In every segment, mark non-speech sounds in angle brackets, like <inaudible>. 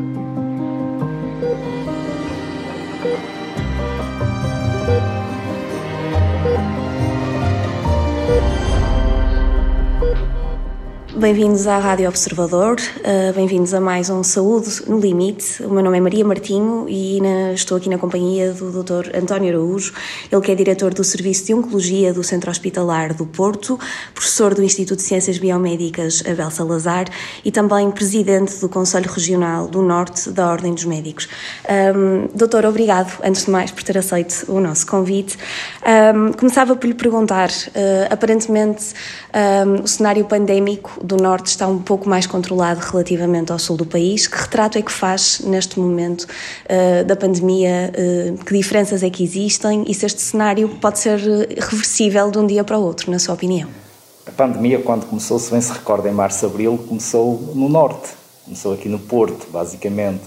Thank you. Bem-vindos à Rádio Observador, uh, bem-vindos a mais um Saúde no Limite. O meu nome é Maria Martinho e estou aqui na companhia do Dr. António Araújo, ele que é diretor do Serviço de Oncologia do Centro Hospitalar do Porto, professor do Instituto de Ciências Biomédicas Abel Salazar e também presidente do Conselho Regional do Norte da Ordem dos Médicos. Um, doutor, obrigado, antes de mais, por ter aceito o nosso convite. Um, começava por lhe perguntar, uh, aparentemente um, o cenário pandémico do norte está um pouco mais controlado relativamente ao sul do país. Que retrato é que faz neste momento uh, da pandemia? Uh, que diferenças é que existem e se este cenário pode ser eh, reversível de um dia para o outro, na sua opinião? A pandemia, quando começou, se bem se recorda, em março, abril, começou no norte, começou aqui no Porto, basicamente,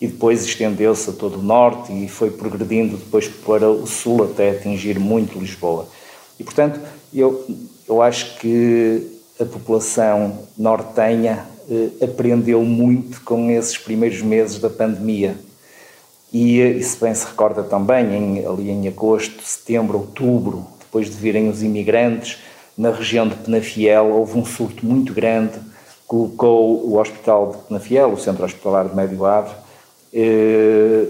e depois estendeu-se a todo o norte e foi progredindo depois para o sul até atingir muito Lisboa. E, portanto, eu, eu acho que a população nortenha eh, aprendeu muito com esses primeiros meses da pandemia. E, eh, e se bem se recorda também, em, ali em agosto, setembro, outubro, depois de virem os imigrantes, na região de Penafiel houve um surto muito grande, colocou o Hospital de Penafiel, o Centro Hospitalar de Médio Ave, eh,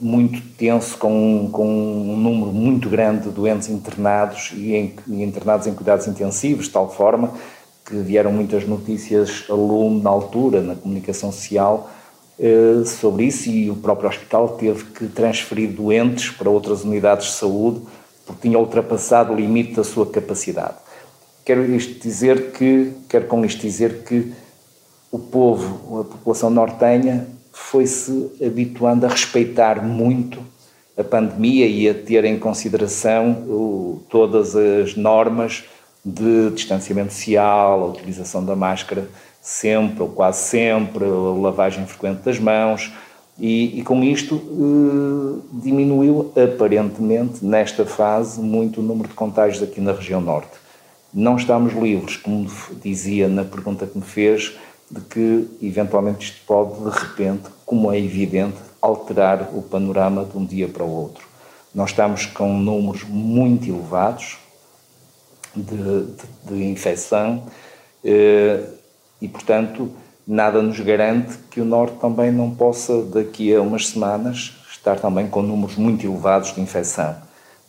muito tenso, com, com um número muito grande de doentes internados e, em, e internados em cuidados intensivos, de tal forma que vieram muitas notícias a lume na altura, na comunicação social, eh, sobre isso e o próprio hospital teve que transferir doentes para outras unidades de saúde porque tinha ultrapassado o limite da sua capacidade. Quero isto dizer que, quero com isto dizer que o povo, a população nortenha, foi-se habituando a respeitar muito a pandemia e a ter em consideração o, todas as normas de distanciamento social, a utilização da máscara sempre ou quase sempre, a lavagem frequente das mãos, e, e com isto eh, diminuiu aparentemente, nesta fase, muito o número de contágios aqui na região norte. Não estamos livres, como dizia na pergunta que me fez, de que eventualmente isto pode, de repente, como é evidente, alterar o panorama de um dia para o outro. Nós estamos com números muito elevados de, de, de infecção eh, e, portanto, nada nos garante que o Norte também não possa, daqui a umas semanas, estar também com números muito elevados de infecção.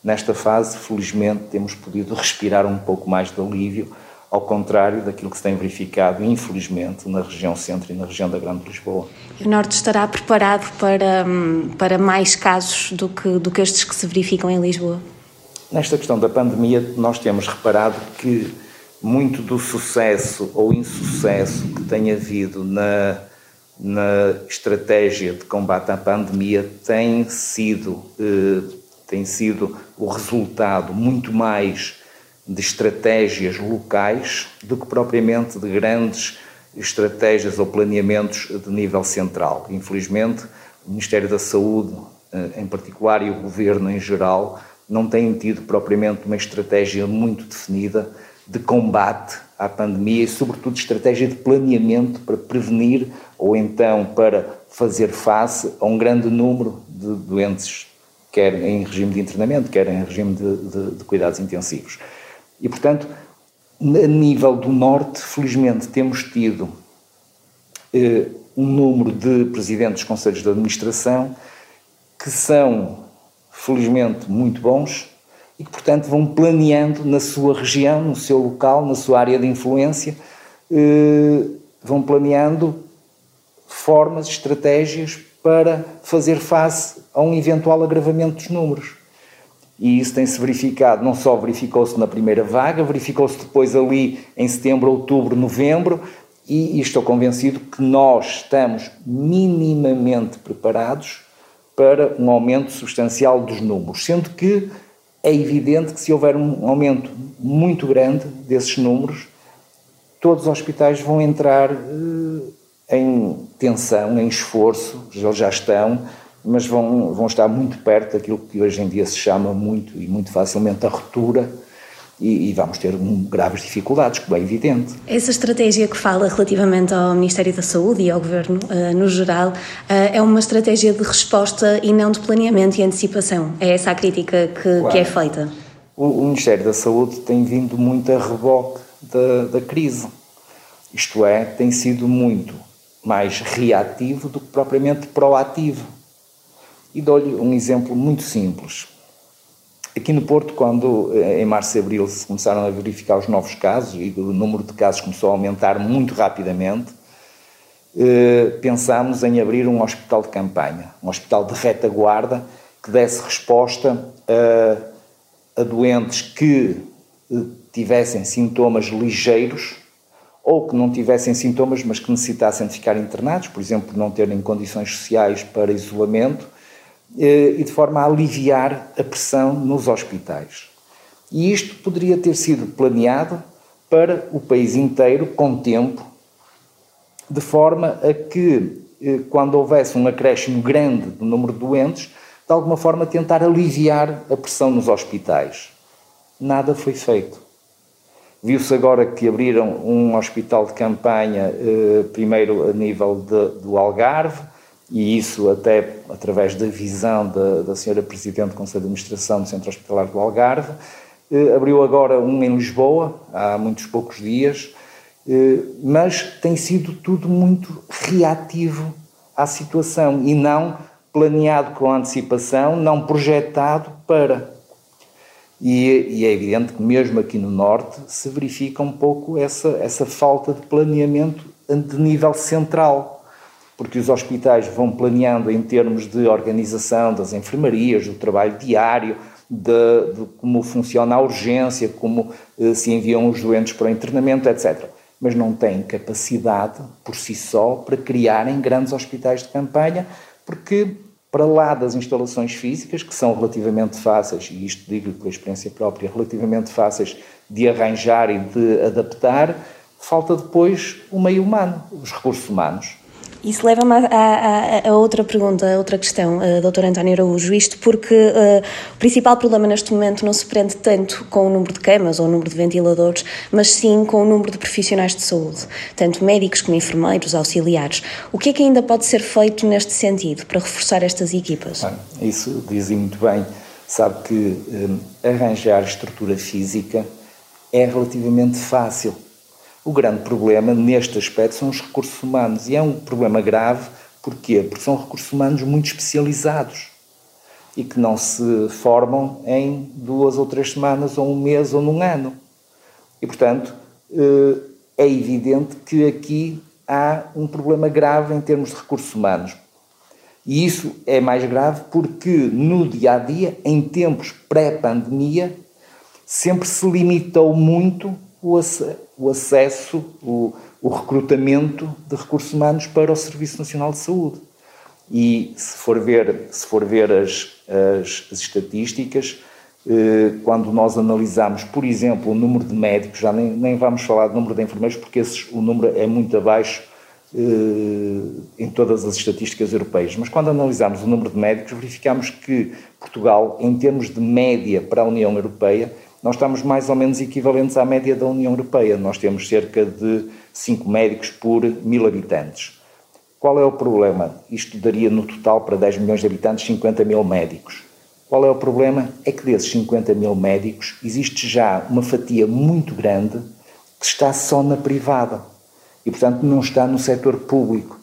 Nesta fase, felizmente, temos podido respirar um pouco mais de alívio, ao contrário daquilo que se tem verificado, infelizmente, na região centro e na região da Grande Lisboa. E o Norte estará preparado para, hum, para mais casos do que, do que estes que se verificam em Lisboa? Nesta questão da pandemia, nós temos reparado que muito do sucesso ou insucesso que tem havido na, na estratégia de combate à pandemia tem sido, eh, tem sido o resultado muito mais de estratégias locais do que propriamente de grandes estratégias ou planeamentos de nível central. Infelizmente, o Ministério da Saúde, eh, em particular, e o Governo em geral, não têm tido propriamente uma estratégia muito definida de combate à pandemia e, sobretudo, estratégia de planeamento para prevenir ou então para fazer face a um grande número de doentes, quer em regime de internamento, quer em regime de, de, de cuidados intensivos. E, portanto, a nível do Norte, felizmente, temos tido eh, um número de presidentes dos conselhos de administração que são, felizmente, muito bons e que, portanto, vão planeando na sua região, no seu local, na sua área de influência, eh, vão planeando formas, estratégias para fazer face a um eventual agravamento dos números e isso tem-se verificado, não só verificou-se na primeira vaga, verificou-se depois ali em setembro, outubro, novembro, e, e estou convencido que nós estamos minimamente preparados para um aumento substancial dos números, sendo que é evidente que se houver um aumento muito grande desses números, todos os hospitais vão entrar eh, em tensão, em esforço, eles já estão, mas vão, vão estar muito perto daquilo que hoje em dia se chama muito e muito facilmente a ruptura, e, e, vamos ter graves dificuldades, como é evidente. Essa estratégia que fala relativamente ao Ministério da Saúde e ao Governo uh, no geral uh, é uma estratégia de resposta e não de planeamento e antecipação. É essa a crítica que, claro. que é feita? O, o, Ministério da Saúde tem vindo muito a reboque da, da crise. Isto é, tem sido muito mais reativo do que propriamente proativo. E dou-lhe um exemplo muito simples. Aqui no Porto, quando eh, em março e abril se começaram a verificar os novos casos e o número de casos começou a aumentar muito rapidamente, eh, pensámos em abrir um hospital de campanha, um hospital de retaguarda que desse resposta a, a doentes que eh, tivessem sintomas ligeiros ou que não tivessem sintomas, mas que necessitassem de ficar internados, por exemplo, não terem condições sociais para isolamento e de forma a aliviar a pressão nos hospitais. E isto poderia ter sido planeado para o país inteiro com tempo, de forma a que, eh, quando houvesse um acréscimo grande do número de doentes, de alguma forma tentar aliviar a pressão nos hospitais. Nada foi feito. Viu-se agora que abriram um hospital de campanha, eh, primeiro a nível de, do Algarve, e isso até através da visão da, da senhora Presidente do Conselho de Administração do Centro Hospitalar do Algarve. Eh, abriu agora um em Lisboa, há muitos poucos dias, eh, mas tem sido tudo muito reativo à situação e não planeado com antecipação, não projetado para. E, e, é evidente que mesmo aqui no Norte se verifica um pouco essa, essa falta de planeamento de nível central porque os hospitais vão planeando em termos de organização das enfermarias, do trabalho diário, de, de como funciona a urgência, como eh, se enviam os doentes para o internamento, etc. Mas não têm capacidade por si só para criarem grandes hospitais de campanha, porque para lá das instalações físicas, que são relativamente fáceis, e isto digo pela experiência própria, relativamente fáceis de arranjar e de adaptar, falta depois o meio humano, os recursos humanos. Isso leva-me a, a, a, outra pergunta, a outra questão, uh, Dr. António Araújo. Isto porque uh, o principal problema neste momento não se prende tanto com o número de camas ou o número de ventiladores, mas sim com o número de profissionais de saúde, tanto médicos como enfermeiros, auxiliares. O que é que ainda pode ser feito neste sentido para reforçar estas equipas? Ah, isso dizem muito bem. Sabe que um, arranjar estrutura física é relativamente fácil o grande problema neste aspecto são os recursos humanos e é um problema grave, porquê? Porque são recursos humanos muito especializados e que não se formam em duas ou três semanas, ou um mês, ou num ano. E, portanto, eh, é evidente que aqui há um problema grave em termos de recursos humanos. E isso é mais grave porque no dia a dia, em tempos pré-pandemia, sempre se limitou muito o, o acesso, o, o recrutamento de recursos humanos para o Serviço Nacional de Saúde. E se for ver, se for ver as, as, as estatísticas, eh, quando nós analisamos, por exemplo, o número de médicos, já nem, nem vamos falar do número de enfermeiros, porque esses, o número é muito abaixo eh, em todas as estatísticas europeias, mas quando analisamos o número de médicos, verificamos que Portugal, em termos de média para a União Europeia, nós estamos mais ou menos equivalentes à média da União Europeia. Nós temos cerca de 5 médicos por mil habitantes. Qual é o problema? Isto daria no total para 10 milhões de habitantes 50 mil médicos. Qual é o problema? É que desses 50 mil médicos existe já uma fatia muito grande que está só na privada e, portanto, não está no setor público.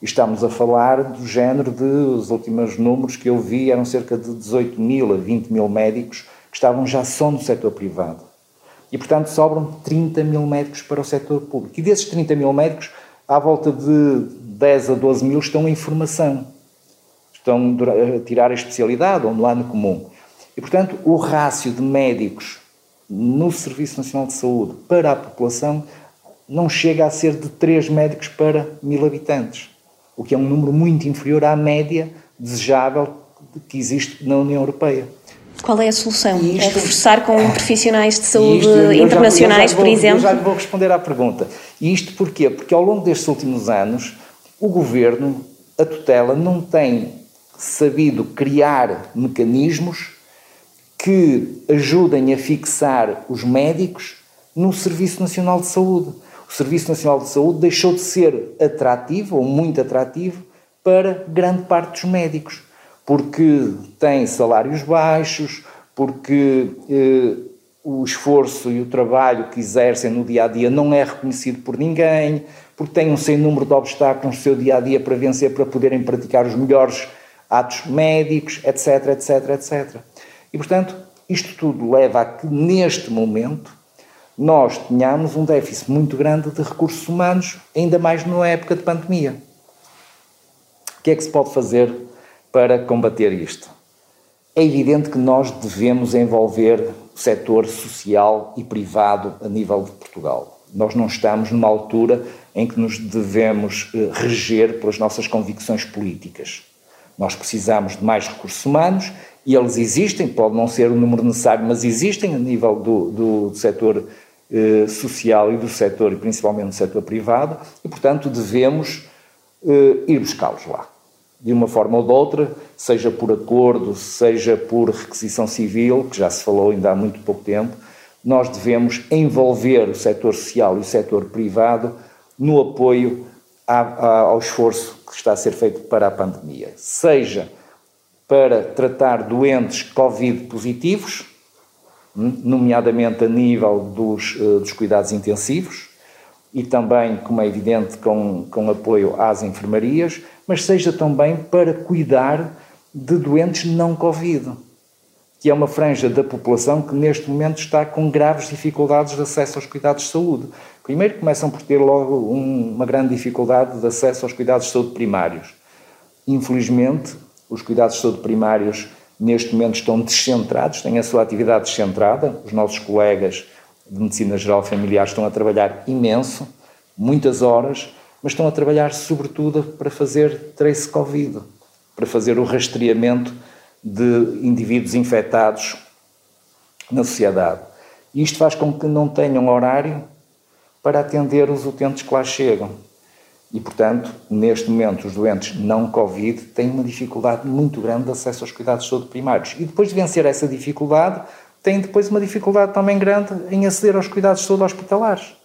Estamos a falar do género de, os últimos números que eu vi eram cerca de 18 mil a 20 mil médicos que estavam já só no setor privado. E, portanto, sobram 30 mil médicos para o setor público. E desses 30 mil médicos, à volta de 10 a 12 mil estão em formação. Estão a tirar a especialidade ou no ano comum. E, portanto, o rácio de médicos no Serviço Nacional de Saúde para a população não chega a ser de 3 médicos para mil habitantes, o que é um número muito inferior à média desejável que existe na União Europeia. Qual é a solução? Isto, é reforçar com <coughs> profissionais de saúde isto, internacionais, já, vou, por exemplo? Eu já lhe vou responder à pergunta. E isto porquê? Porque ao longo destes últimos anos, o governo, a tutela, não tem sabido criar mecanismos que ajudem a fixar os médicos no Serviço Nacional de Saúde. O Serviço Nacional de Saúde deixou de ser atrativo, ou muito atrativo, para grande parte dos médicos, porque tem salários baixos, porque eh, o esforço e o trabalho que exercem no dia a dia não é reconhecido por ninguém, porque têm um sem número de obstáculos no seu dia a dia para vencer, para poderem praticar os melhores atos médicos, etc, etc, etc. E portanto, isto tudo leva a que neste momento nós tenhamos um déficit muito grande de recursos humanos, ainda mais na época de pandemia. O que é que se pode fazer para combater isto? É evidente que nós devemos envolver o setor social e privado a nível de Portugal. Nós não estamos numa altura em que nos devemos eh, reger pelas nossas convicções políticas. Nós precisamos de mais recursos humanos e eles existem, pode não ser o número necessário, mas existem a nível do, do setor eh, social e do setor, e principalmente do setor privado, e portanto devemos eh, ir buscá-los lá. De uma forma ou de outra, seja por acordo, seja por requisição civil, que já se falou ainda há muito pouco tempo, nós devemos envolver o setor social e o setor privado no apoio ao esforço que está a ser feito para a pandemia, seja para tratar doentes Covid positivos, hum, nomeadamente a nível dos, eh, dos cuidados intensivos, e também, como é evidente, com, com apoio às enfermarias, mas seja também para cuidar de doentes não Covid, que é uma franja da população que neste momento está com graves dificuldades de acesso aos cuidados de saúde. Primeiro começam por ter logo um, uma grande dificuldade de acesso aos cuidados de saúde primários. Infelizmente, os cuidados de saúde primários neste momento estão descentrados, têm a sua atividade descentrada. Os nossos colegas de Medicina Geral Familiar estão a trabalhar imenso, muitas horas, mas estão a trabalhar sobretudo para fazer trace Covid, para fazer o rastreamento de indivíduos infectados na sociedade. E isto faz com que não tenham horário para atender os utentes que lá chegam. E, portanto, neste momento, os doentes não Covid têm uma dificuldade muito grande de acesso aos cuidados de saúde primários. E depois de vencer essa dificuldade, têm depois uma dificuldade também grande em aceder aos cuidados de saúde hospitalares.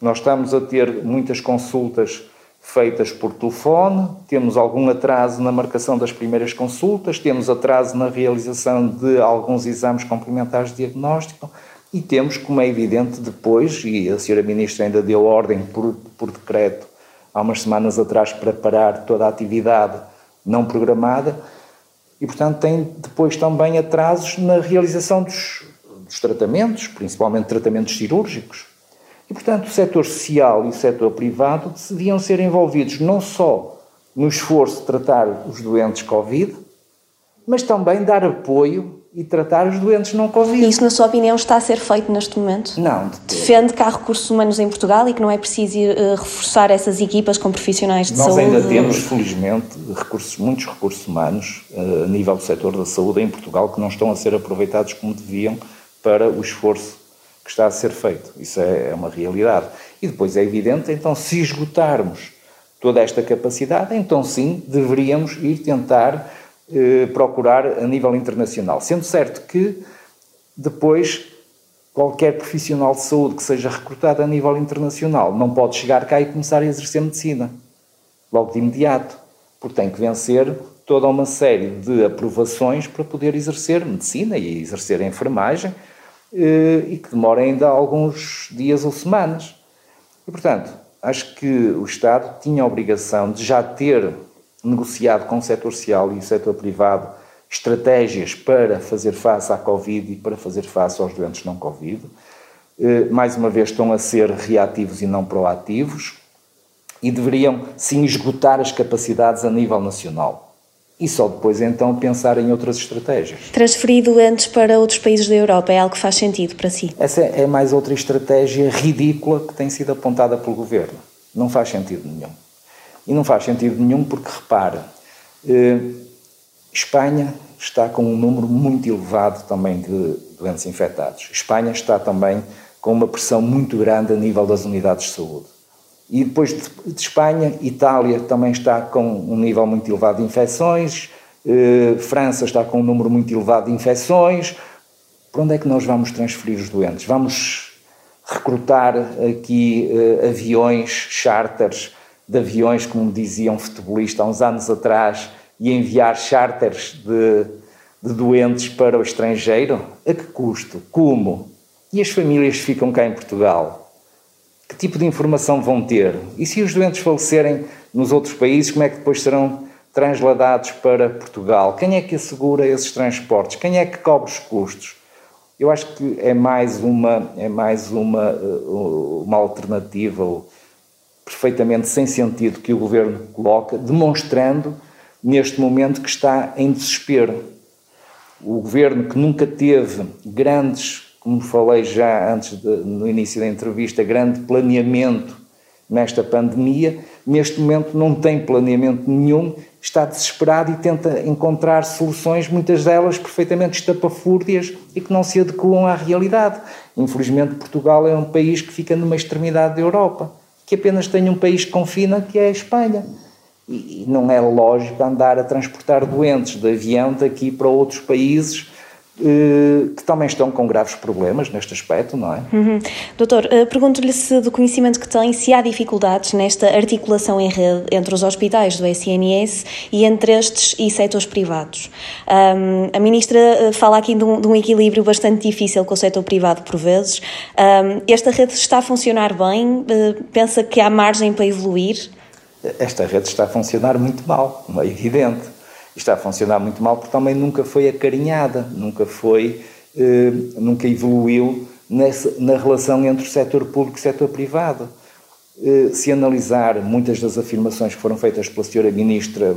Nós estamos a ter muitas consultas feitas por telefone, temos algum atraso na marcação das primeiras consultas, temos atraso na realização de alguns exames complementares de diagnóstico. E temos, como é evidente, depois, e a Sra. Ministra ainda deu ordem por, por decreto há umas semanas atrás para parar toda a atividade não programada, e portanto tem depois também atrasos na realização dos, dos tratamentos, principalmente tratamentos cirúrgicos. E portanto o setor social e o setor privado deviam ser envolvidos não só no esforço de tratar os doentes Covid, mas também dar apoio e tratar os doentes não Covid. Isso, na sua opinião, está a ser feito neste momento? Não. De Defende que há recursos humanos em Portugal e que não é preciso uh, reforçar essas equipas com profissionais de Nós saúde? Nós ainda temos, felizmente, recursos, muitos recursos humanos uh, a nível do setor da saúde em Portugal que não estão a ser aproveitados como deviam para o esforço que está a ser feito. Isso é, é uma realidade. E depois é evidente, então, se esgotarmos toda esta capacidade, então sim, deveríamos ir tentar eh, procurar a nível internacional. Sendo certo que depois qualquer profissional de saúde que seja recrutado a nível internacional não pode chegar cá e começar a exercer medicina logo de imediato, porque tem que vencer toda uma série de aprovações para poder exercer medicina e exercer enfermagem eh, e que demora ainda alguns dias ou semanas. E, portanto, acho que o Estado tinha a obrigação de já ter negociado com o setor social e o setor privado estratégias para fazer face à Covid e para fazer face aos doentes não Covid. Eh, mais uma vez, estão a ser reativos e não proativos e deveriam sim esgotar as capacidades a nível nacional. E só depois então pensar em outras estratégias. Transferir doentes para outros países da Europa é algo que faz sentido para si? Essa é mais outra estratégia ridícula que tem sido apontada pelo governo. Não faz sentido nenhum. E não faz sentido nenhum porque, repara, eh, Espanha está com um número muito elevado também de doentes infectados. Espanha está também com uma pressão muito grande a nível das unidades de saúde. E depois de, de Espanha, Itália também está com um nível muito elevado de infecções, eh, França está com um número muito elevado de infecções, para onde é que nós vamos transferir os doentes? Vamos recrutar aqui uh, aviões, charters de aviões, como dizia um futebolista há uns anos atrás, e enviar charters de, de doentes para o estrangeiro? A que custo? Como? E as famílias ficam cá em Portugal? Que tipo de informação vão ter? E se os doentes falecerem nos outros países, como é que depois serão transladados para Portugal? Quem é que assegura esses transportes? Quem é que cobre os custos? Eu acho que é mais uma, é mais uma, uh, uma alternativa perfeitamente sem sentido que o governo coloca, demonstrando neste momento que está em desespero. O governo que nunca teve grandes, como falei já antes de, no início da entrevista, grande planeamento nesta pandemia, neste momento não tem planeamento nenhum, está desesperado e tenta encontrar soluções, muitas delas perfeitamente estapafúrdias e que não se adequam à realidade. Infelizmente, Portugal é um país que fica numa extremidade da Europa, que apenas tem um país que confina, que é a Espanha. E não é lógico andar a transportar doentes de avião daqui para outros países que também estão com graves problemas neste aspecto, não é? Uhum. Doutor, eh, pergunto-lhe se do conhecimento que tem, se há dificuldades nesta articulação em rede entre os hospitais do SNS e entre estes e setores privados. Um, a Ministra eh, fala aqui de um, de um, equilíbrio bastante difícil com o setor privado por vezes. Um, esta rede está a funcionar bem? Pensa que há margem para evoluir? Esta rede está a funcionar muito mal, é evidente está a funcionar muito mal porque também nunca foi acarinhada, nunca foi, eh, nunca evoluiu nessa, na relação entre o setor público e o setor privado. Eh, se analisar muitas das afirmações que foram feitas pela senhora Ministra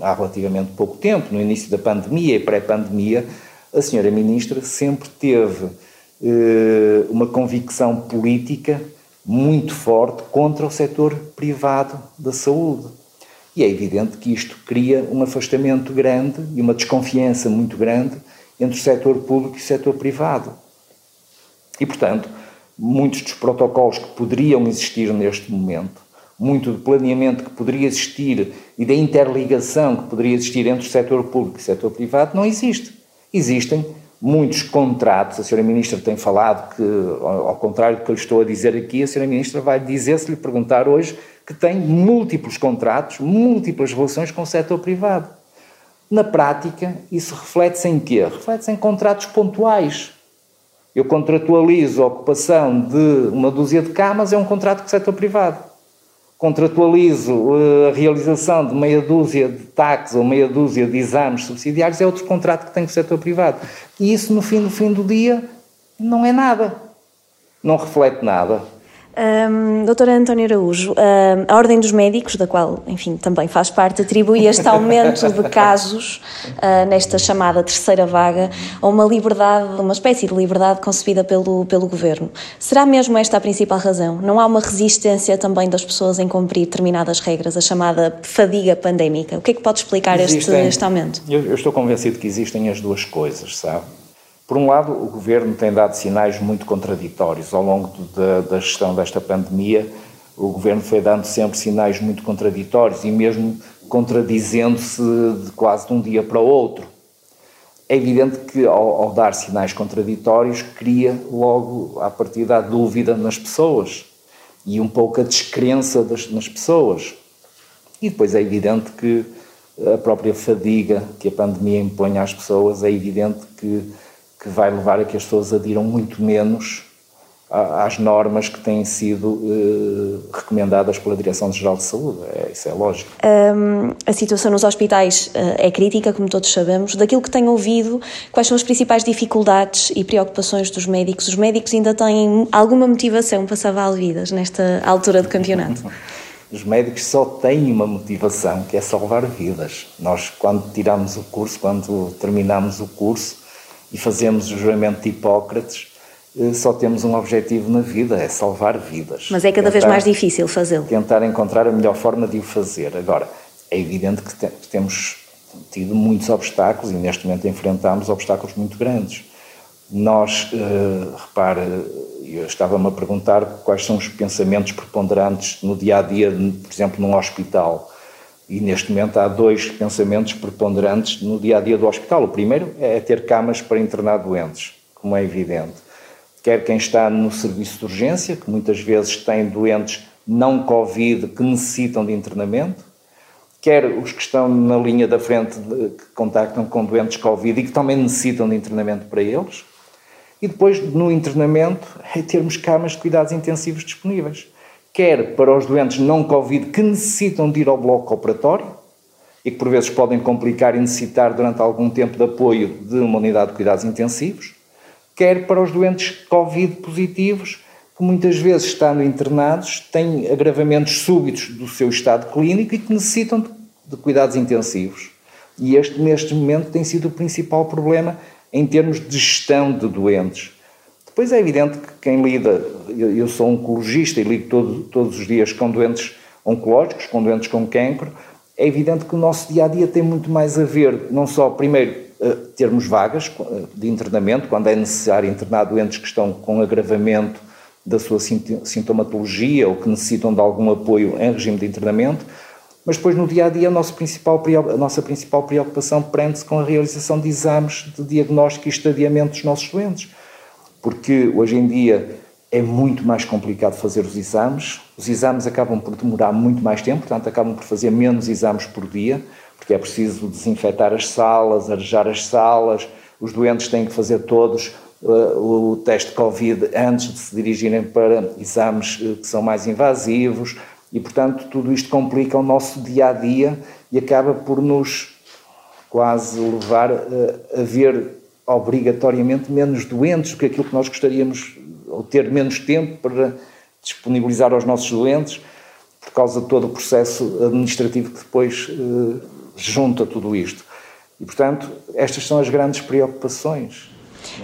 há relativamente pouco tempo, no início da pandemia e pré-pandemia, a senhora Ministra sempre teve eh, uma convicção política muito forte contra o setor privado da saúde. E é evidente que isto cria um afastamento grande e uma desconfiança muito grande entre o setor público e o setor privado. E, portanto, muitos dos protocolos que poderiam existir neste momento, muito do planeamento que poderia existir e da interligação que poderia existir entre o setor público e o setor privado, não existe. Existem muitos contratos, a Sra. Ministra tem falado que, ao contrário do que eu estou a dizer aqui, a Sra. Ministra vai dizer, se lhe perguntar hoje, que tem múltiplos contratos, múltiplas relações com o setor privado. Na prática, isso reflete-se em quê? Reflete-se em contratos pontuais. Eu contratualizo a ocupação de uma dúzia de camas, é um contrato com o setor privado. Contratualizo eh, a realização de meia dúzia de taxas ou meia dúzia de exames subsidiários, é outro contrato que tem com o setor privado. E isso, no fim, no fim do dia, não é nada. Não reflete nada. Um, doutora Antónia Araújo, a Ordem dos Médicos, da qual, enfim, também faz parte, atribui este aumento de casos uh, nesta chamada terceira vaga a uma liberdade, uma espécie de liberdade concebida pelo, pelo Governo. Será mesmo esta a principal razão? Não há uma resistência também das pessoas em cumprir determinadas regras, a chamada fadiga pandémica? O que é que pode explicar este, este aumento? Eu, eu estou convencido que existem as duas coisas, sabe? Por um lado, o governo tem dado sinais muito contraditórios. Ao longo da, da gestão desta pandemia, o governo foi dando sempre sinais muito contraditórios e mesmo contradizendo-se de quase de um dia para o outro. É evidente que, ao, ao, dar sinais contraditórios, cria logo, a partir da dúvida nas pessoas e um pouco a descrença das, nas pessoas. E depois é evidente que a própria fadiga que a pandemia impõe às pessoas, é evidente que que vai levar a que as pessoas adiram muito menos às normas que têm sido eh, recomendadas pela Direção-Geral de Saúde. É, isso é lógico. Um, a situação nos hospitais uh, é crítica, como todos sabemos. Daquilo que tenho ouvido, quais são as principais dificuldades e preocupações dos médicos? Os médicos ainda têm alguma motivação para salvar vidas nesta altura do campeonato? <laughs> Os médicos só têm uma motivação, que é salvar vidas. Nós, quando tiramos o curso, quando terminamos o curso, e fazemos o juramento de Hipócrates, eh, só temos um objetivo na vida, é salvar vidas. Mas é cada tentar, vez mais difícil fazê-lo. Tentar encontrar a melhor forma de o fazer. Agora, é evidente que temos tido muitos obstáculos e neste momento enfrentamos obstáculos muito grandes. Nós, uh, repare, eu estava-me a perguntar quais são os pensamentos preponderantes no dia a dia, por exemplo, num hospital. E neste momento há dois pensamentos preponderantes no dia a dia do hospital. O primeiro é ter camas para internar doentes, como é evidente. Quer quem está no serviço de urgência, que muitas vezes tem doentes não Covid que necessitam de internamento, quer os que estão na linha da frente de, que contactam com doentes Covid e que também necessitam de internamento para eles. E depois, no internamento, é termos camas de cuidados intensivos disponíveis quer para os doentes não Covid que necessitam de ir ao bloco operatório e que por vezes podem complicar e necessitar durante algum tempo de apoio de uma unidade de cuidados intensivos, quer para os doentes Covid positivos que muitas vezes, estando internados, têm agravamentos súbitos do seu estado clínico e que necessitam de, cuidados intensivos. E este, neste momento, tem sido o principal problema em termos de gestão de doentes Depois é evidente que quem lida, eu sou oncologista e lido todo, todos os dias com doentes oncológicos, com doentes com cancro, é evidente que o nosso dia a dia tem muito mais a ver, não só, primeiro, eh, termos vagas eh, de internamento, quando é necessário internar doentes que estão com agravamento da sua sintomatologia ou que necessitam de algum apoio em regime de internamento, mas depois no dia a dia a nossa principal, a nossa principal preocupação prende-se com a realização de exames de diagnóstico e estadiamento dos nossos doentes porque hoje em dia é muito mais complicado fazer os exames, os exames acabam por demorar muito mais tempo, portanto, acabam por fazer menos exames por dia, porque é preciso desinfetar as salas, arejar as salas, os doentes têm que fazer todos uh, o teste Covid antes de se dirigirem para exames uh, que são mais invasivos, e, portanto, tudo isto complica o nosso dia a dia e acaba por nos quase levar uh, a ver obrigatoriamente menos doentes do que aquilo que nós gostaríamos, ou ter menos tempo para disponibilizar aos nossos doentes, por causa de todo o processo administrativo que depois eh, junta tudo isto. E, portanto, estas são as grandes preocupações.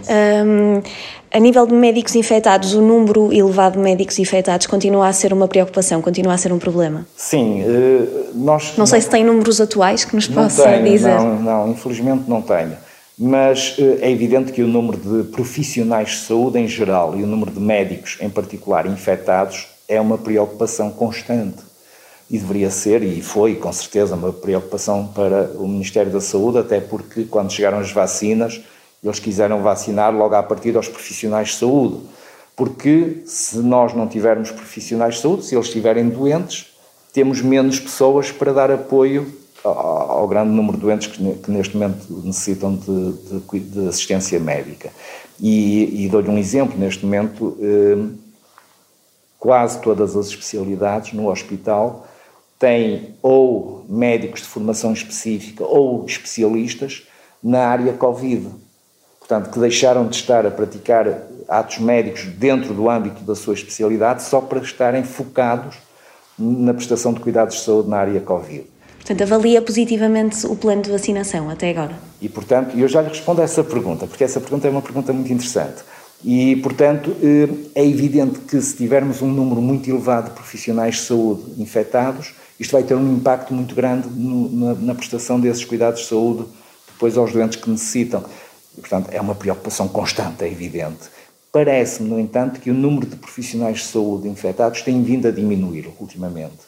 Um, a nível de médicos infectados, o número elevado de médicos infectados continua a ser uma preocupação, continua a ser um problema? Sim, eh, nós... Não sei não, se tem números atuais que nos possa tenho, dizer. Não, não, infelizmente não tenho mas eh, é evidente que o número de profissionais de saúde em geral e o número de médicos em particular infectados é uma preocupação constante. E deveria ser, e foi com certeza, uma preocupação para o Ministério da Saúde, até porque quando chegaram as vacinas, eles quiseram vacinar logo a partir aos profissionais de saúde. Porque se nós não tivermos profissionais de saúde, se eles estiverem doentes, temos menos pessoas para dar apoio ao grande número de doentes que, neste momento necessitam de, de, de assistência médica. E, e dou-lhe um exemplo: neste momento, eh, quase todas as especialidades no hospital têm ou médicos de formação específica ou especialistas na área Covid. Portanto, que deixaram de estar a praticar atos médicos dentro do âmbito da sua especialidade só para estarem focados na prestação de cuidados de saúde na área Covid. Portanto, avalia positivamente o plano de vacinação até agora. E, portanto, eu já lhe respondo a essa pergunta, porque essa pergunta é uma pergunta muito interessante. E, portanto, eh, é evidente que se tivermos um número muito elevado de profissionais de saúde infectados, isto vai ter um impacto muito grande no, na, na, prestação desses cuidados de saúde depois aos doentes que necessitam. E, portanto, é uma preocupação constante, é evidente. Parece-me, no entanto, que o número de profissionais de saúde infectados tem vindo a diminuir ultimamente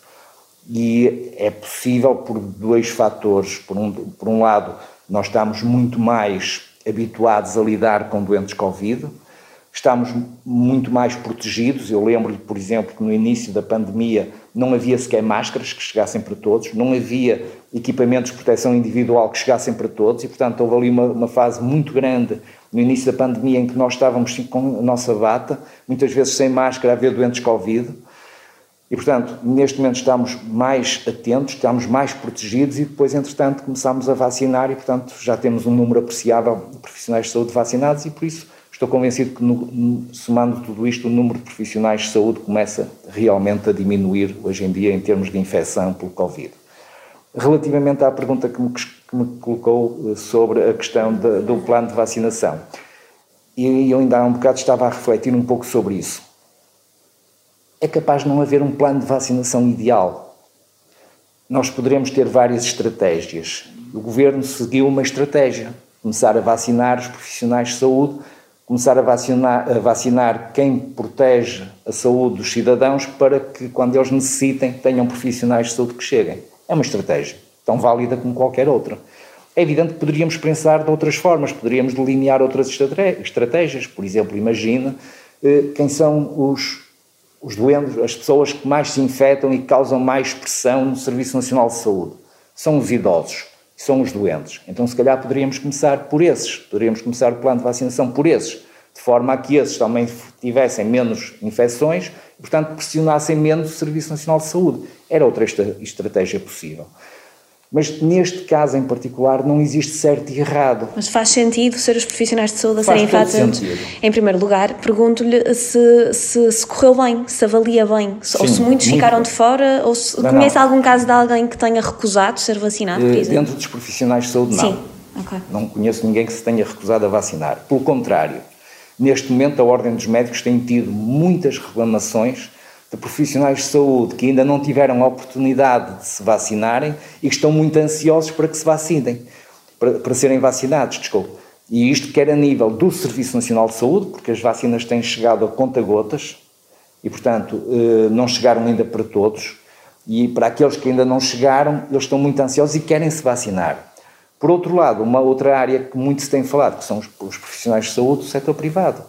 e é possível por dois fatores. Por um, por um lado, nós estamos muito mais habituados a lidar com doentes Covid, estamos muito mais protegidos. Eu lembro-lhe, por exemplo, que no início da pandemia não havia sequer máscaras que chegassem para todos, não havia equipamentos de proteção individual que chegassem para todos e, portanto, houve ali uma, uma fase muito grande no início da pandemia em que nós estávamos com a nossa bata, muitas vezes sem máscara, a ver doentes Covid e, portanto, neste momento estamos mais atentos, estamos mais protegidos e depois, entretanto, começámos a vacinar e, portanto, já temos um número apreciável de profissionais de saúde vacinados e, por isso, estou convencido que, no, somando tudo isto, o número de profissionais de saúde começa realmente a diminuir hoje em dia em termos de infecção pelo Covid. Relativamente à pergunta que me, que me colocou eh, sobre a questão de, do plano de vacinação, e eu ainda há um bocado estava a refletir um pouco sobre isso é capaz de não haver um plano de vacinação ideal. Nós poderemos ter várias estratégias. O governo seguiu uma estratégia: começar a vacinar os profissionais de saúde, começar a vacinar, a vacinar quem protege a saúde dos cidadãos para que, quando eles necessitem, tenham profissionais de saúde que cheguem. É uma estratégia, tão válida como qualquer outra. É evidente que poderíamos pensar de outras formas, poderíamos delinear outras estratégias. Por exemplo, imagina eh, quem são os, os doentes, as pessoas que mais se infectam e causam mais pressão no Serviço Nacional de Saúde. São os idosos, são os doentes. Então, se calhar, poderíamos começar por esses, poderíamos começar o plano de vacinação por esses, de forma a que esses também tivessem menos infecções e, portanto, pressionassem menos o Serviço Nacional de Saúde. Era outra estratégia possível. Mas neste caso em particular não existe certo e errado. Mas faz sentido ser os profissionais de saúde a serem infectados? Em primeiro lugar, pergunto-lhe se, se, se, correu bem, se avalia bem, Sim, ou se muitos muito ficaram bem. de fora, ou se não, conhece não. algum caso de alguém que tenha recusado ser vacinado, por eh, exemplo? Dentro dos profissionais de saúde, não. Sim. Okay. Não conheço ninguém que se tenha recusado a vacinar. Pelo contrário, neste momento a Ordem dos Médicos tem tido muitas reclamações de profissionais de saúde que ainda não tiveram a oportunidade de se vacinarem e que estão muito ansiosos para que se vacinem, para, para serem vacinados, desculpe. E isto quer a nível do Serviço Nacional de Saúde, porque as vacinas têm chegado a conta-gotas e, portanto, eh, não chegaram ainda para todos. E para aqueles que ainda não chegaram, eles estão muito ansiosos e querem se vacinar. Por outro lado, uma outra área que muito se tem falado, que são os, os profissionais de saúde do setor privado.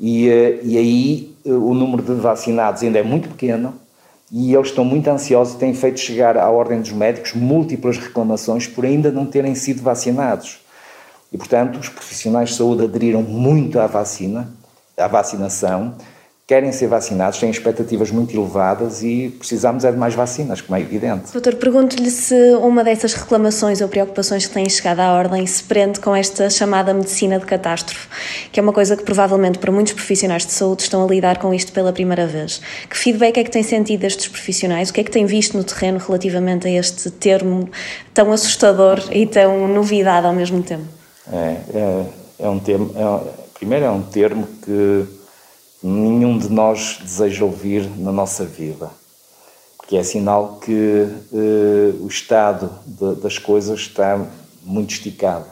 E, eh, e aí o número de vacinados ainda é muito pequeno e eles estão muito ansiosos e têm feito chegar à Ordem dos Médicos múltiplas reclamações por ainda não terem sido vacinados. E, portanto, os profissionais de saúde aderiram muito à vacina, à vacinação, querem ser vacinados, têm expectativas muito elevadas e precisamos é de mais vacinas, como é evidente. Doutor, pergunto-lhe se uma dessas reclamações ou preocupações que têm chegado à ordem se prende com esta chamada medicina de catástrofe, que é uma coisa que provavelmente para muitos profissionais de saúde estão a lidar com isto pela primeira vez. Que feedback é que tem sentido destes profissionais? O que é que tem visto no terreno relativamente a este termo tão assustador e tão novidade ao mesmo tempo? É, é, é um termo, é, primeiro é um termo que nenhum de nós deseja ouvir na nossa vida, porque é sinal que eh, o estado de, das coisas está muito esticado.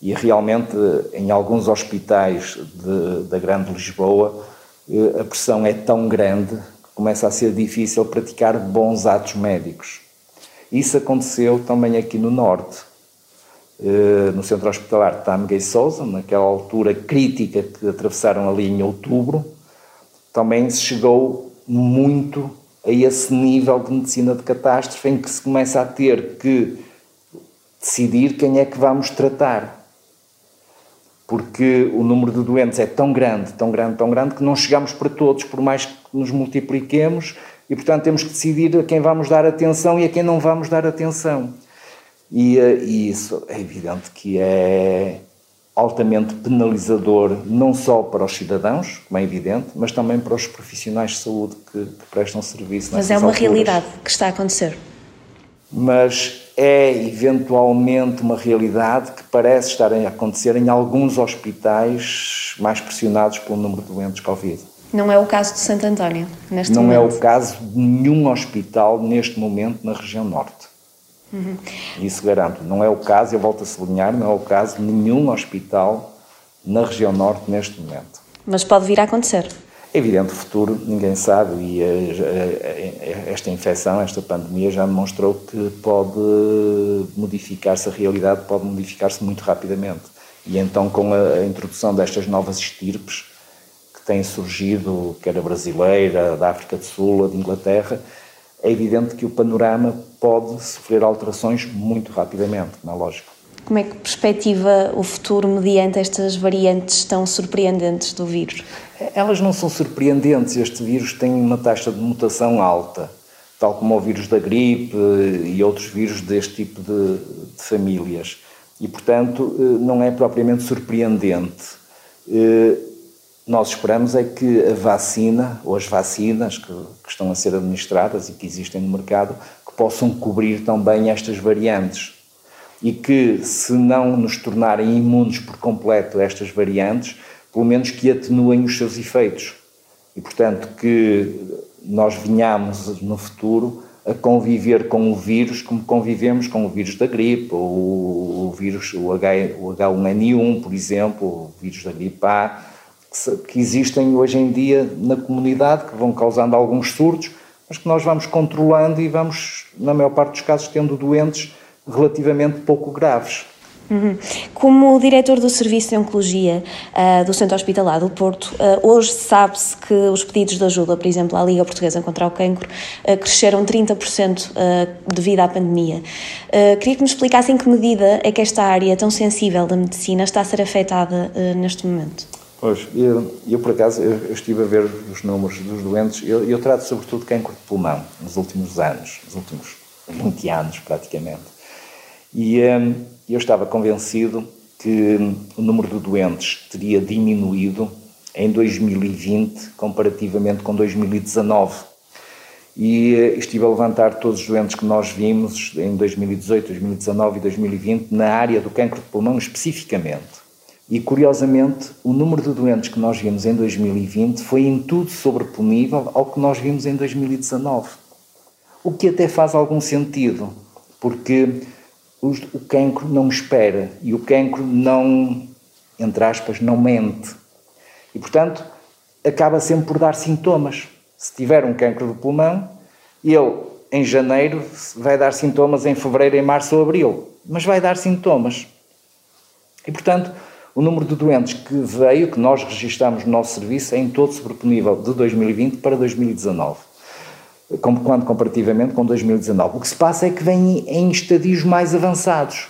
E realmente, em alguns hospitais de, da Grande Lisboa, eh, a pressão é tão grande que começa a ser difícil praticar bons atos médicos. Isso aconteceu também aqui no Norte. Eh, no centro hospitalar de Tâmega e naquela altura crítica que atravessaram ali em outubro, também se chegou muito a esse nível de medicina de catástrofe em que se começa a ter que decidir quem é que vamos tratar. Porque o número de doentes é tão grande, tão grande, tão grande, que não chegamos para todos, por mais que nos multipliquemos, e portanto temos que decidir a quem vamos dar atenção e a quem não vamos dar atenção. E, eh, e isso é evidente que é altamente penalizador, não só para os cidadãos, como é evidente, mas também para os profissionais de saúde que, que prestam serviço. Mas é uma alturas. realidade que está a acontecer. Mas é eventualmente uma realidade que parece estar a acontecer em alguns hospitais mais pressionados pelo número de doentes Covid. Não é o caso de Santo António, neste não momento? Não é o caso de nenhum hospital neste momento na região norte. Uhum. Isso garanto. Não é o caso, eu volto a sublinhar, não é o caso de nenhum hospital na região norte neste momento. Mas pode vir a acontecer. É evidente, o futuro ninguém sabe e esta infecção, esta pandemia já demonstrou que pode modificar-se a realidade, pode modificar-se muito rapidamente. E então, com a introdução destas novas estirpes que têm surgido, quer a brasileira, da África do Sul, a de Inglaterra, é evidente que o panorama pode sofrer alterações muito rapidamente, não é lógico. Como é que perspectiva o futuro mediante estas variantes tão surpreendentes do vírus? Elas não são surpreendentes. Este vírus tem uma taxa de mutação alta, tal como o vírus da gripe e outros vírus deste tipo de, de famílias. E, portanto, eh, não é propriamente surpreendente. Eh, nós esperamos é que a vacina, ou as vacinas que, que, estão a ser administradas e que existem no mercado, possam cobrir também estas variantes. E que, se não nos tornarem imunes por completo a estas variantes, pelo menos que atenuem os seus efeitos. E, portanto, que nós venhamos no futuro a conviver com o vírus como convivemos com o vírus da gripe, ou o vírus, o H1N1, por exemplo, o vírus da gripe A, que existem hoje em dia na comunidade, que vão causando alguns surtos, mas que nós vamos controlando e vamos, na maior parte dos casos, tendo doentes relativamente pouco graves. Uhum. Como diretor do Serviço de Oncologia uh, do Centro Hospitalar do Porto, uh, hoje sabe-se que os pedidos de ajuda, por exemplo, à Liga Portuguesa contra o Cancro, uh, cresceram 30% devido à pandemia. queria que me explicasse em que medida é que esta área tão sensível da medicina está a ser afetada neste momento. Pois, eu, eu por acaso eu, eu estive a ver os números dos doentes, eu, eu trato sobretudo de cancro de pulmão nos últimos anos, nos últimos 20 anos praticamente. E um, eu estava convencido que hum, o número de doentes teria diminuído em 2020 comparativamente com 2019. E eh, estive a levantar todos os doentes que nós vimos em 2018, 2019 e 2020 na área do cancro de pulmão especificamente. E curiosamente, o número de doentes que nós vimos em 2020 foi em tudo sobreponível ao que nós vimos em 2019. O que até faz algum sentido, porque o cancro não espera e o cancro não, entre aspas, não mente. E, portanto, acaba sempre por dar sintomas. Se tiver um cancro do pulmão, ele, em janeiro, vai dar sintomas em fevereiro, em março ou abril. Mas vai dar sintomas. E, portanto, o número de doentes que veio, que nós registramos no nosso serviço, é em todo sobreponível de 2020 para 2019 quando comparativamente com 2019. O que se passa é que vem em estadios mais avançados.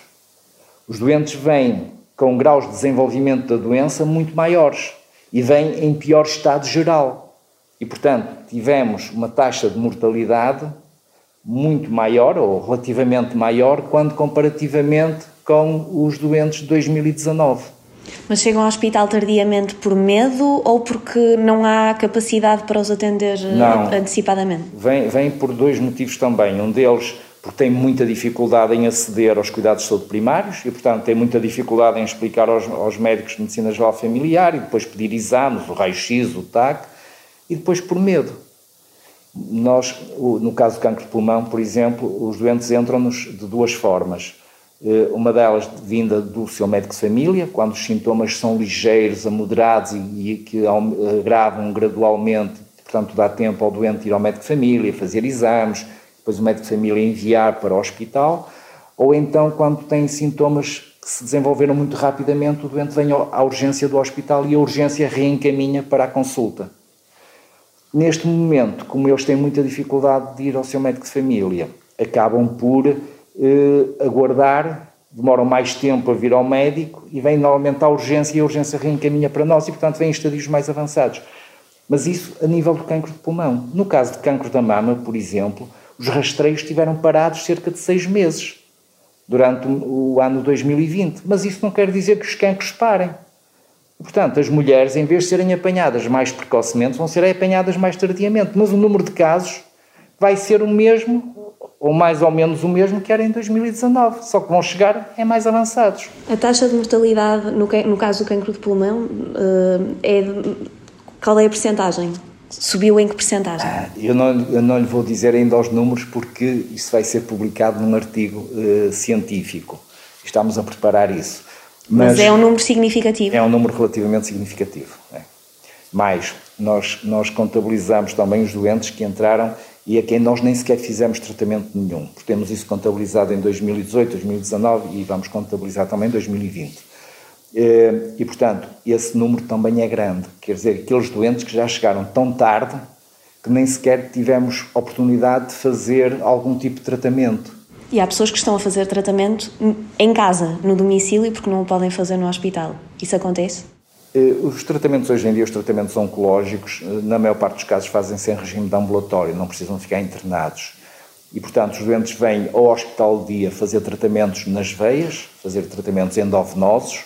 Os doentes vêm com graus de desenvolvimento da doença muito maiores e vêm em pior estado geral. E, portanto, tivemos uma taxa de mortalidade muito maior, ou relativamente maior, quando comparativamente com os doentes de 2019. Mas chegam ao hospital tardiamente por medo ou porque não há capacidade para os atender eh, não. antecipadamente? Vem, vem por dois motivos também. Um deles porque tem muita dificuldade em aceder aos cuidados de saúde primários e, portanto, tem muita dificuldade em explicar aos, aos médicos de medicina geral familiar e depois pedir exames, o raio-x, o TAC, e depois por medo. Nós, no caso do cancro de pulmão, por exemplo, os doentes entram-nos de duas formas uma delas vinda do seu médico de família, quando os sintomas são ligeiros a moderados e, que agravam gradualmente, portanto dá tempo ao doente ir ao médico de família, fazer exames, depois o médico de família enviar para o hospital, ou então quando tem sintomas que se desenvolveram muito rapidamente, o doente vem à urgência do hospital e a urgência reencaminha para a consulta. Neste momento, como eles têm muita dificuldade de ir ao seu médico de família, acabam por eh, aguardar, demoram mais tempo a vir ao médico e vem normalmente à urgência e a urgência reencaminha para nós e, portanto, vem em estadios mais avançados. Mas isso a nível do cancro de pulmão. No caso de cancro da mama, por exemplo, os rastreios estiveram parados cerca de seis meses durante o ano 2020. Mas isso não quer dizer que os cancros parem. Portanto, as mulheres, em vez de serem apanhadas mais precocemente, vão ser apanhadas mais tardiamente. Mas o número de casos vai ser o mesmo ou mais ou menos o mesmo que era em 2019, só que vão chegar em mais avançados. A taxa de mortalidade, no, no caso do cancro de pulmão, eh, é de, qual é a percentagem? Subiu em que percentagem? Ah, eu, não, eu não lhe vou dizer ainda os números porque isso vai ser publicado num artigo uh, científico. Estamos a preparar isso. Mas, Mas, é um número significativo? É um número relativamente significativo. É. Mais, nós, nós contabilizamos também os doentes que entraram e a quem nós nem sequer fizemos tratamento nenhum, porque temos isso contabilizado em 2018, 2019 e vamos contabilizar também em 2020. Eh, e, portanto, esse número também é grande, quer dizer, aqueles doentes que já chegaram tão tarde que nem sequer tivemos oportunidade de fazer algum tipo de tratamento. E há pessoas que estão a fazer tratamento em casa, no domicílio, porque não o podem fazer no hospital. Isso acontece? Eh, os tratamentos hoje em dia, os tratamentos oncológicos, eh, na maior parte dos casos fazem-se em regime de ambulatório, não precisam ficar internados. E, portanto, os doentes vêm ao hospital de dia fazer tratamentos nas veias, fazer tratamentos endovenosos,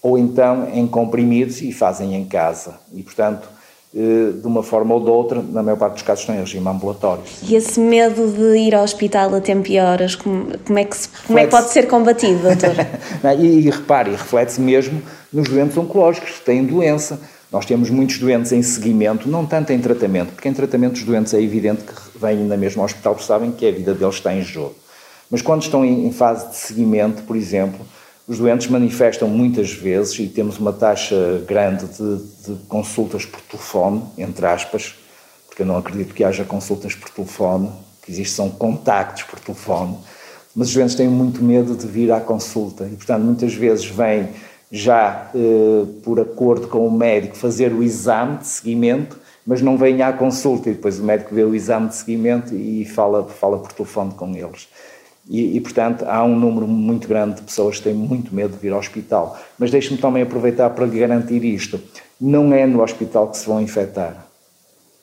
ou então em comprimidos e fazem em casa. E, portanto, eh, de uma forma ou de outra, na maior parte dos casos estão em regime ambulatório. E esse medo de ir ao hospital a tempo e horas, como, como, é, que se, como é que pode ser combatido, doutor? <laughs> e, e repare, reflete-se mesmo nos doentes oncológicos que têm doença. Nós temos muitos doentes em seguimento, não tanto em tratamento, porque em tratamento os doentes é evidente que vêm na mesma hospital porque sabem que a vida deles está em jogo. Mas quando estão em fase de seguimento, por exemplo, os doentes manifestam muitas vezes, e temos uma taxa grande de, de consultas por telefone, entre aspas, porque porque eu não acredito que haja consultas por telefone, que existem são contactos por telefone, mas os doentes têm muito medo de vir à consulta e, portanto, muitas vezes vêm já eh, por acordo com o médico fazer o exame de seguimento, mas não vêm à consulta e depois o médico vê o exame de seguimento e fala, fala por telefone com eles. E, e, portanto, há um número muito grande de pessoas que têm muito medo de vir ao hospital. Mas deixe-me também aproveitar para lhe garantir isto: não é no hospital que se vão infectar,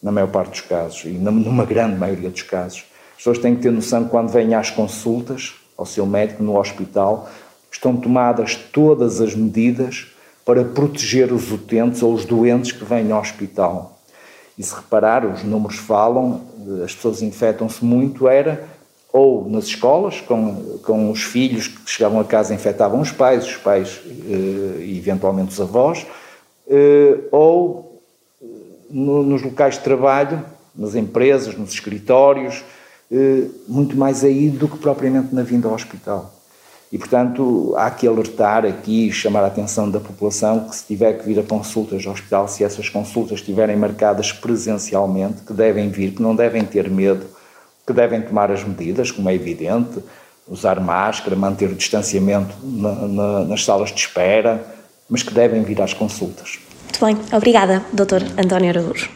na maior parte dos casos, e numa grande maioria dos casos. As pessoas têm que ter noção que quando vêm às consultas ao seu médico no hospital, estão tomadas todas as medidas para proteger os utentes ou os doentes que vêm ao hospital. E se reparar, os números falam, as pessoas infectam-se muito, era ou nas escolas, com, com os filhos que chegavam a casa e infectavam os pais, os pais eh, e eventualmente os avós, eh, ou eh, no, nos locais de trabalho, nas empresas, nos escritórios, muito mais aí do que propriamente na vinda ao hospital. E, portanto, há que alertar aqui, chamar a atenção da população que se tiver que vir a consultas ao hospital, se essas consultas estiverem marcadas presencialmente, que devem vir, que não devem ter medo, que devem tomar as medidas, como é evidente, usar máscara, manter o distanciamento na, na, nas salas de espera, mas que devem vir às consultas. Muito bem, obrigada, Dr. António Araújo.